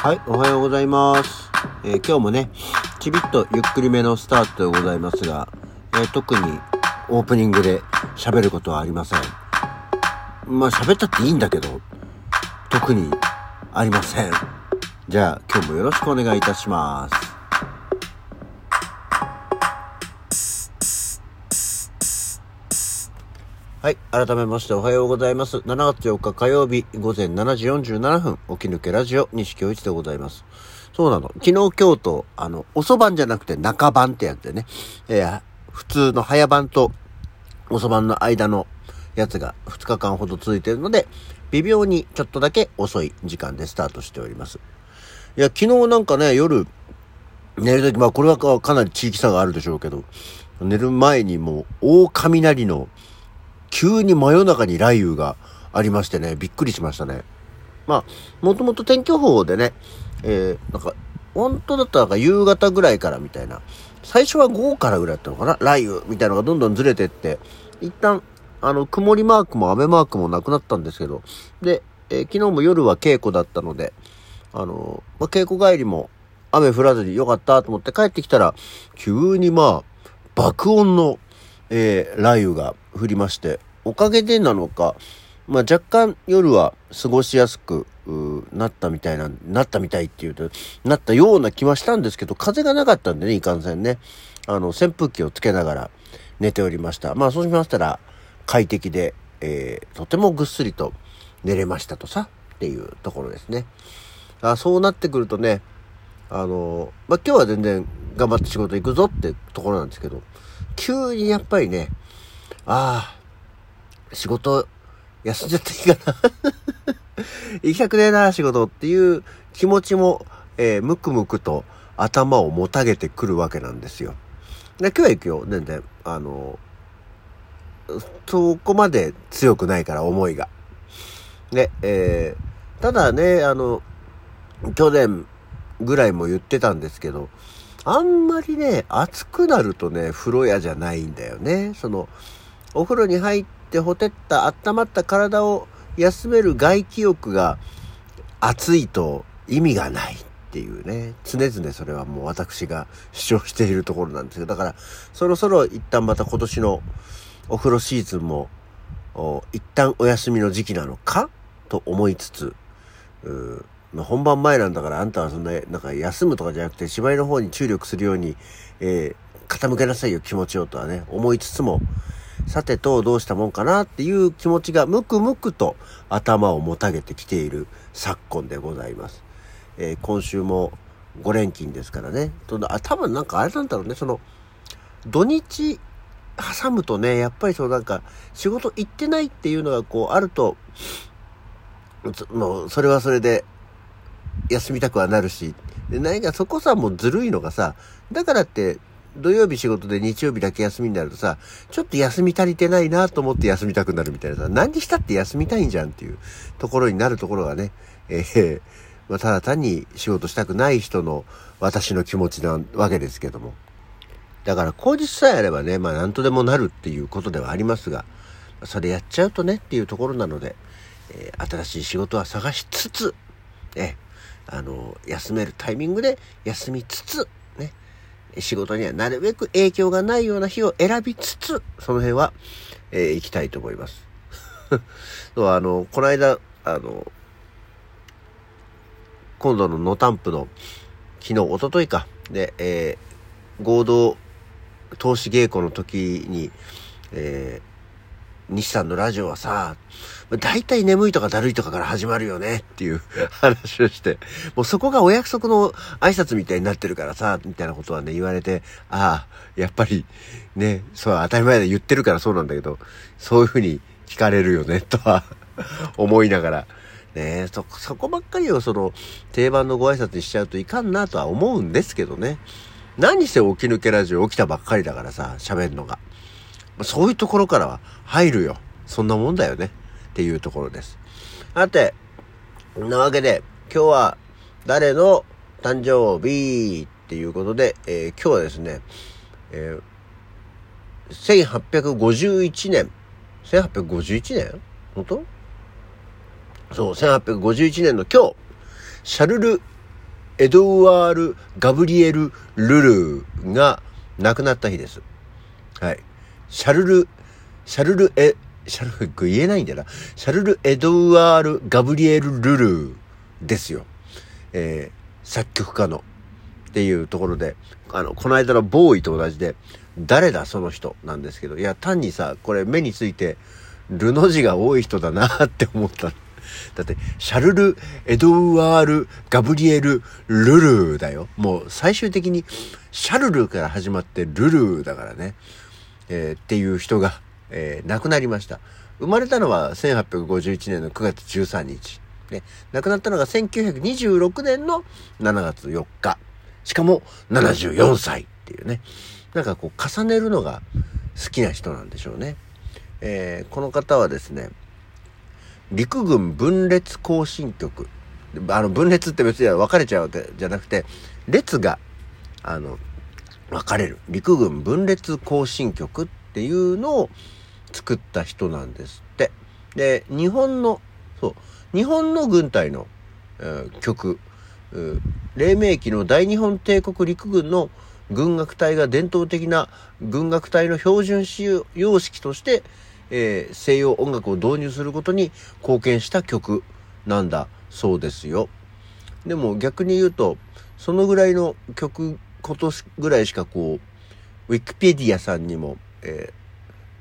はい、おはようございます。えー今日もね、ちびっとゆっくりめのスタートでございますが、えー特にオープニングで喋ることはありません。まあ喋ったっていいんだけど、特にありません。じゃあ今日もよろしくお願いいたします。はい。改めましておはようございます。7月4日火曜日午前7時47分、起き抜けラジオ西京一でございます。そうなの。昨日今日と、あの、遅番じゃなくて中番ってやつでね、えー普通の早番と遅番の間のやつが2日間ほど続いているので、微妙にちょっとだけ遅い時間でスタートしております。いや、昨日なんかね、夜、寝るとき、まあこれはかなり地域差があるでしょうけど、寝る前にもう大雷の急に真夜中に雷雨がありましてね、びっくりしましたね。まあ、もともと天気予報でね、えー、なんか、本当だったらなんか夕方ぐらいからみたいな、最初は午後からぐらいだったのかな雷雨みたいなのがどんどんずれてって、一旦、あの、曇りマークも雨マークもなくなったんですけど、で、えー昨日も夜は稽古だったので、あの、まあ、稽古帰りも雨降らずによかったと思って帰ってきたら、急にまあ、爆音の、えー雷雨が降りまして、おかげでなのか、まあ、若干夜は過ごしやすくなったみたいな、なったみたいっていうと、なったような気はしたんですけど、風がなかったんでね、いかんせんね。あの、扇風機をつけながら寝ておりました。まあ、そうしましたら、快適で、えーとてもぐっすりと寝れましたとさ、っていうところですね。あそうなってくるとね、あの、まあ、今日は全然頑張って仕事行くぞってところなんですけど、急にやっぱりね、ああ、仕事休んじゃっていいかな。行きたくねえな、仕事っていう気持ちも、えーむくむくと頭をもたげてくるわけなんですよ。で、今日は行くよ、全然。あの、そこまで強くないから、思いが。で、えーただね、あの、去年ぐらいも言ってたんですけど、あんまりね、暑くなるとね、風呂屋じゃないんだよね。その、お風呂に入ってほてった温まった体を休める外気浴が暑いと意味がないっていうね、常々それはもう私が主張しているところなんですよ。だから、そろそろ一旦また今年のお風呂シーズンも、一旦お休みの時期なのか？と思いつつ、まあ、本番前なんだからあんたはそんな、なんか休むとかじゃなくて芝居の方に注力するように、えー傾けなさいよ気持ちをとはね、思いつつも、さてとどうしたもんかなっていう気持ちがムクムクと頭をもたげてきている昨今でございます。えー今週も5連勤ですからね。とあ多分なんかあれなんだろうね、その、土日挟むとね、やっぱりそうなんか仕事行ってないっていうのがこうあると、そもうそれはそれで休みたくはなるし、で何かそこさ、もうずるいのがさ、だからって、土曜日仕事で日曜日だけ休みになるとさ、ちょっと休み足りてないなと思って休みたくなるみたいなさ、何にしたって休みたいんじゃんっていうところになるところがね、えーまあ、ただ単に仕事したくない人の私の気持ちなわけですけども。だから口実さえあればね、まあ何とでもなるっていうことではありますが、それやっちゃうとねっていうところなので、えー新しい仕事は探しつつ、ね、あの、休めるタイミングで休みつつ、ね、仕事にはなるべく影響がないような日を選びつつ、その辺は、えー行きたいと思います。そうあの、この間、あの、今度のノタンプの、昨日、一昨日か、で、えー合同投資稽古の時に、えー西さんのラジオはさ、大体眠いとかだるいとかから始まるよねっていう 話をして、もうそこがお約束の挨拶みたいになってるからさ、みたいなことはね、言われて、ああ、やっぱりね、そう当たり前で言ってるからそうなんだけど、そういうふうに聞かれるよね、とは 思いながら、ねそ、そこばっかりをその定番のご挨拶にしちゃうといかんなとは思うんですけどね。何せ起き抜けラジオ起きたばっかりだからさ、喋るのが。そういうところからは入るよ。そんなもんだよね。っていうところです。さて、なわけで、今日は誰の誕生日っていうことで、えー今日はですね、えー1851年、1851年？本当？そう、1851年の今日、シャルル・エドワール・ガブリエル・ルルが亡くなった日です。はい。シャルル、シャルルエ、シャルル、言えないんだよな。シャルル・エドワール・ガブリエル・ルルーですよ。えー、作曲家の。っていうところで、あの、この間のボーイと同じで、誰だその人なんですけど、いや、単にさ、これ目について、ルの字が多い人だなって思った。だって、シャルル・エドワール・ガブリエル・ルルーだよ。もう最終的にシャルルから始まってルルーだからね。えー、っていう人が、えー、亡くなりました。生まれたのは1851年の9月13日。で、亡くなったのが1926年の7月4日。しかも74歳っていうね。なんかこう重ねるのが好きな人なんでしょうね。えー、この方はですね、陸軍分裂行進曲。あの、分裂って別に分かれちゃうわけじゃなくて、列が、あの、分かれる。陸軍分裂行進曲っていうのを作った人なんですって。で、日本の、そう、日本の軍隊の、えー、曲、黎明期の大日本帝国陸軍の軍楽隊が伝統的な軍楽隊の標準様式として、えー、西洋音楽を導入することに貢献した曲なんだそうですよ。でも逆に言うと、そのぐらいの曲、今年ぐらいしかこう、ウィキペディアさんにも、え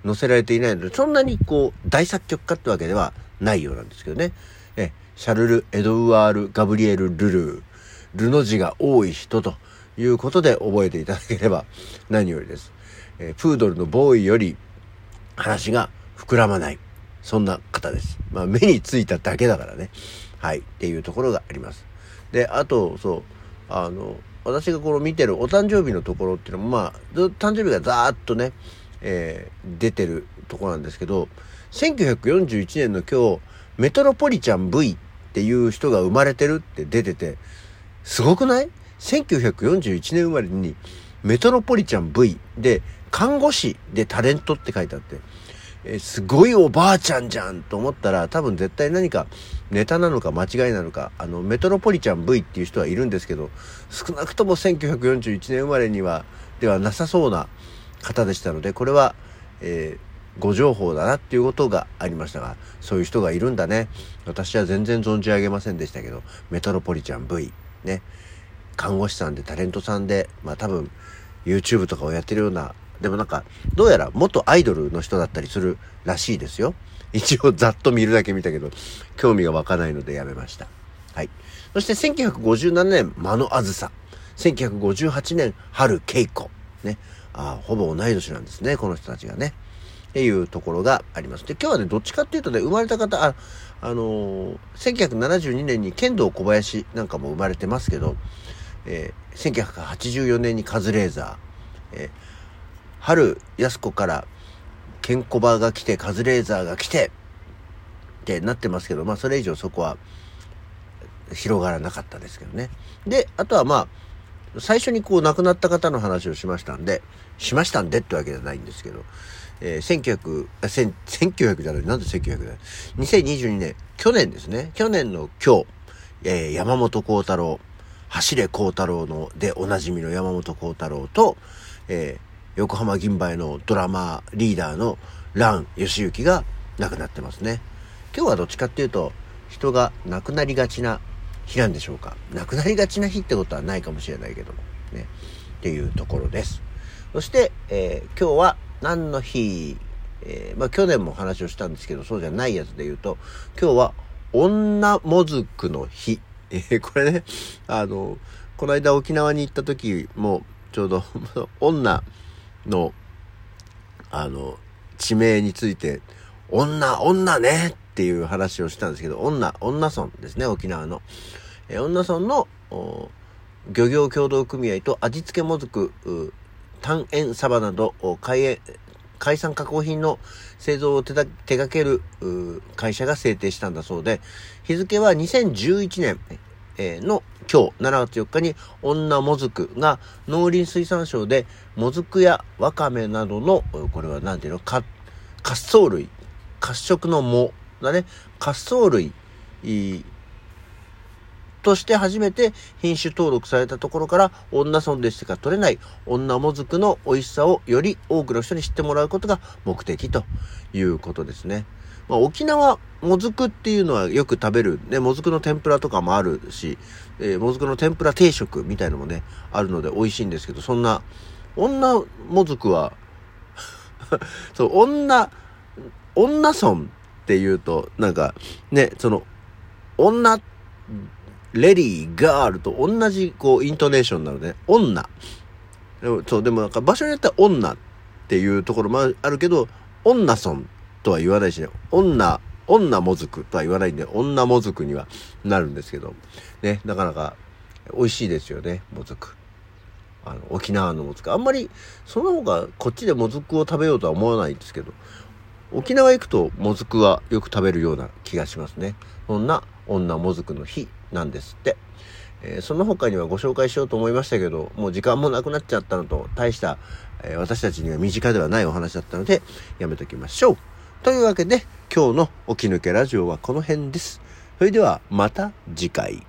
ー、載せられていないので、そんなにこう、大作曲家ってわけではないようなんですけどね。えシャルル・エドワール・ガブリエル・ルルー、ルの字が多い人ということで覚えていただければ何よりです。えー、プードルのボーイより話が膨らまない。そんな方です。まあ目についただけだからね。はい。っていうところがあります。で、あと、そう、あの、私がこの見てるお誕生日のところっていうのも、まあ、誕生日がザーッとね、えー、出てるとこなんですけど、1941年の今日、メトロポリチャン V っていう人が生まれてるって出てて、すごくない ?1941 年生まれにメトロポリチャン V で看護師でタレントって書いてあって、えすごいおばあちゃんじゃんと思ったら多分絶対何かネタなのか間違いなのか、あのメトロポリチャン V っていう人はいるんですけど、少なくとも1941年生まれには、ではなさそうな方でしたので、これは、えー、ご情報だなっていうことがありましたが、そういう人がいるんだね。私は全然存じ上げませんでしたけど、メトロポリチャン V。ね、看護師さんでタレントさんで、まあ多分 YouTube とかをやってるような、でもなんか、どうやら元アイドルの人だったりするらしいですよ。一応ざっと見るだけ見たけど、興味が湧かないのでやめました。はい。そして1957年、間野あずさ。1958年、春恵子。ね。あほぼ同い年なんですね、この人たちがね。っていうところがあります。で、今日はね、どっちかっていうとね、生まれた方、あ、あのー、1972年に剣道小林なんかも生まれてますけど、えー、1984年にカズレーザー、えー、春安子からケンコバが来て、カズレーザーが来て、ってなってますけど、まあそれ以上そこは広がらなかったですけどね。で、あとはまあ、最初にこう亡くなった方の話をしましたんで、しましたんでってわけじゃないんですけど、えー、1900、1900じゃない、なんで1900だ2022年、去年ですね。去年の今日、えー、山本幸太郎、走れ幸太郎の、でおなじみの山本幸太郎と、えー、横浜銀杯のドラマ、リーダーの蘭義行が亡くなってますね。今日はどっちかっていうと、人が亡くなりがちな日なんでしょうか。亡くなりがちな日ってことはないかもしれないけども、ね。っていうところです。そして、えー、今日は何の日、えー、まあ去年も話をしたんですけど、そうじゃないやつで言うと、今日は女もずくの日。えー、これね、あの、この間沖縄に行った時も、ちょうど 女の、あの、地名について、女、女ねっていう話をしたんですけど、女、女村ですね、沖縄の。えー、女村の、漁業協同組合と味付けもずく、単塩サバなど海海産加工品の製造を手掛ける会社が制定したんだそうで、日付は2011年、えの今日7月4日に女もずくが農林水産省でもずくやわかめなどの、これは何ていうの、か、滑走類、褐色の藻だね、滑走類として初めて品種登録されたところから女村でしか取れない女もずくの美味しさをより多くの人に知ってもらうことが目的ということですね。まあ、沖縄もずくっていうのはよく食べる、ね、もずくの天ぷらとかもあるし、えー、もずくの天ぷら定食みたいのもね、あるので美味しいんですけど、そんな、女もずくは そう、女、女村っていうと、なんか、ね、その、女、レディー、ガールと同じ、こう、イントネーションなので、女。でも、そう、でもなんか場所によっては女っていうところもあるけど、女村。とは言わないしね、女、女もずくとは言わないんで、女もずくにはなるんですけど、ね、なかなか美味しいですよね、もずく。あの、沖縄のもずく。あんまり、その他、こっちでもずくを食べようとは思わないんですけど、沖縄行くともずくはよく食べるような気がしますね。そんな女もずくの日なんですって。えー、その他にはご紹介しようと思いましたけど、もう時間もなくなっちゃったのと、大した、えー、私たちには身近ではないお話だったので、やめときましょう。というわけで、今日の起き抜けラジオはこの辺です。それではまた次回。